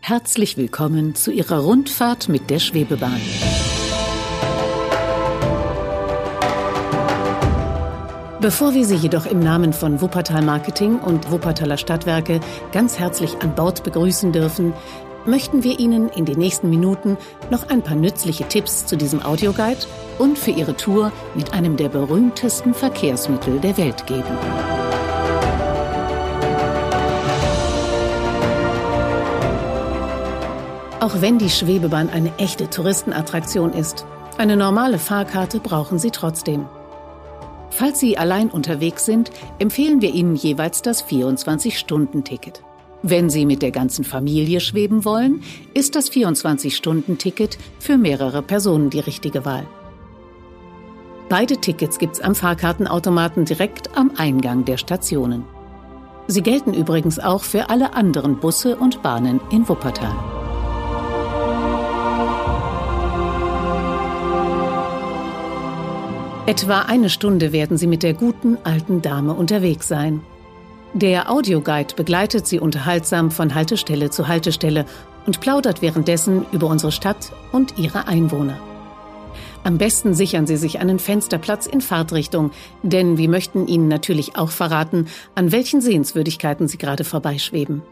Herzlich willkommen zu Ihrer Rundfahrt mit der Schwebebahn. Bevor wir Sie jedoch im Namen von Wuppertal Marketing und Wuppertaler Stadtwerke ganz herzlich an Bord begrüßen dürfen, möchten wir Ihnen in den nächsten Minuten noch ein paar nützliche Tipps zu diesem Audioguide und für Ihre Tour mit einem der berühmtesten Verkehrsmittel der Welt geben. Auch wenn die Schwebebahn eine echte Touristenattraktion ist, eine normale Fahrkarte brauchen Sie trotzdem. Falls Sie allein unterwegs sind, empfehlen wir Ihnen jeweils das 24-Stunden-Ticket. Wenn Sie mit der ganzen Familie schweben wollen, ist das 24-Stunden-Ticket für mehrere Personen die richtige Wahl. Beide Tickets gibt's am Fahrkartenautomaten direkt am Eingang der Stationen. Sie gelten übrigens auch für alle anderen Busse und Bahnen in Wuppertal. Etwa eine Stunde werden Sie mit der guten alten Dame unterwegs sein. Der Audioguide begleitet Sie unterhaltsam von Haltestelle zu Haltestelle und plaudert währenddessen über unsere Stadt und ihre Einwohner. Am besten sichern Sie sich einen Fensterplatz in Fahrtrichtung, denn wir möchten Ihnen natürlich auch verraten, an welchen Sehenswürdigkeiten Sie gerade vorbeischweben.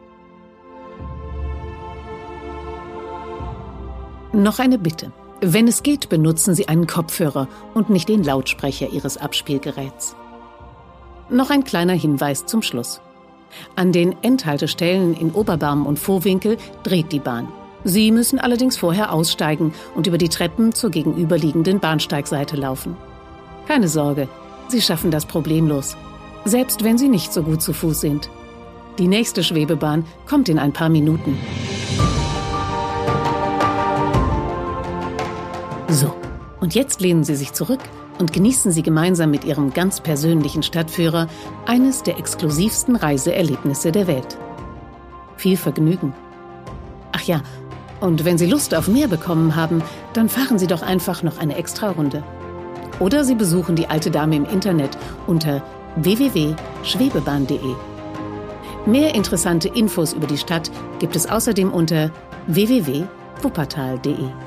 Noch eine Bitte. Wenn es geht, benutzen Sie einen Kopfhörer und nicht den Lautsprecher Ihres Abspielgeräts. Noch ein kleiner Hinweis zum Schluss. An den Endhaltestellen in Oberbarm und Vorwinkel dreht die Bahn. Sie müssen allerdings vorher aussteigen und über die Treppen zur gegenüberliegenden Bahnsteigseite laufen. Keine Sorge, Sie schaffen das problemlos, selbst wenn Sie nicht so gut zu Fuß sind. Die nächste Schwebebahn kommt in ein paar Minuten. So, und jetzt lehnen Sie sich zurück und genießen Sie gemeinsam mit Ihrem ganz persönlichen Stadtführer eines der exklusivsten Reiseerlebnisse der Welt. Viel Vergnügen. Ach ja, und wenn Sie Lust auf mehr bekommen haben, dann fahren Sie doch einfach noch eine Extra-Runde. Oder Sie besuchen die alte Dame im Internet unter www.schwebebahn.de. Mehr interessante Infos über die Stadt gibt es außerdem unter www.wuppertal.de.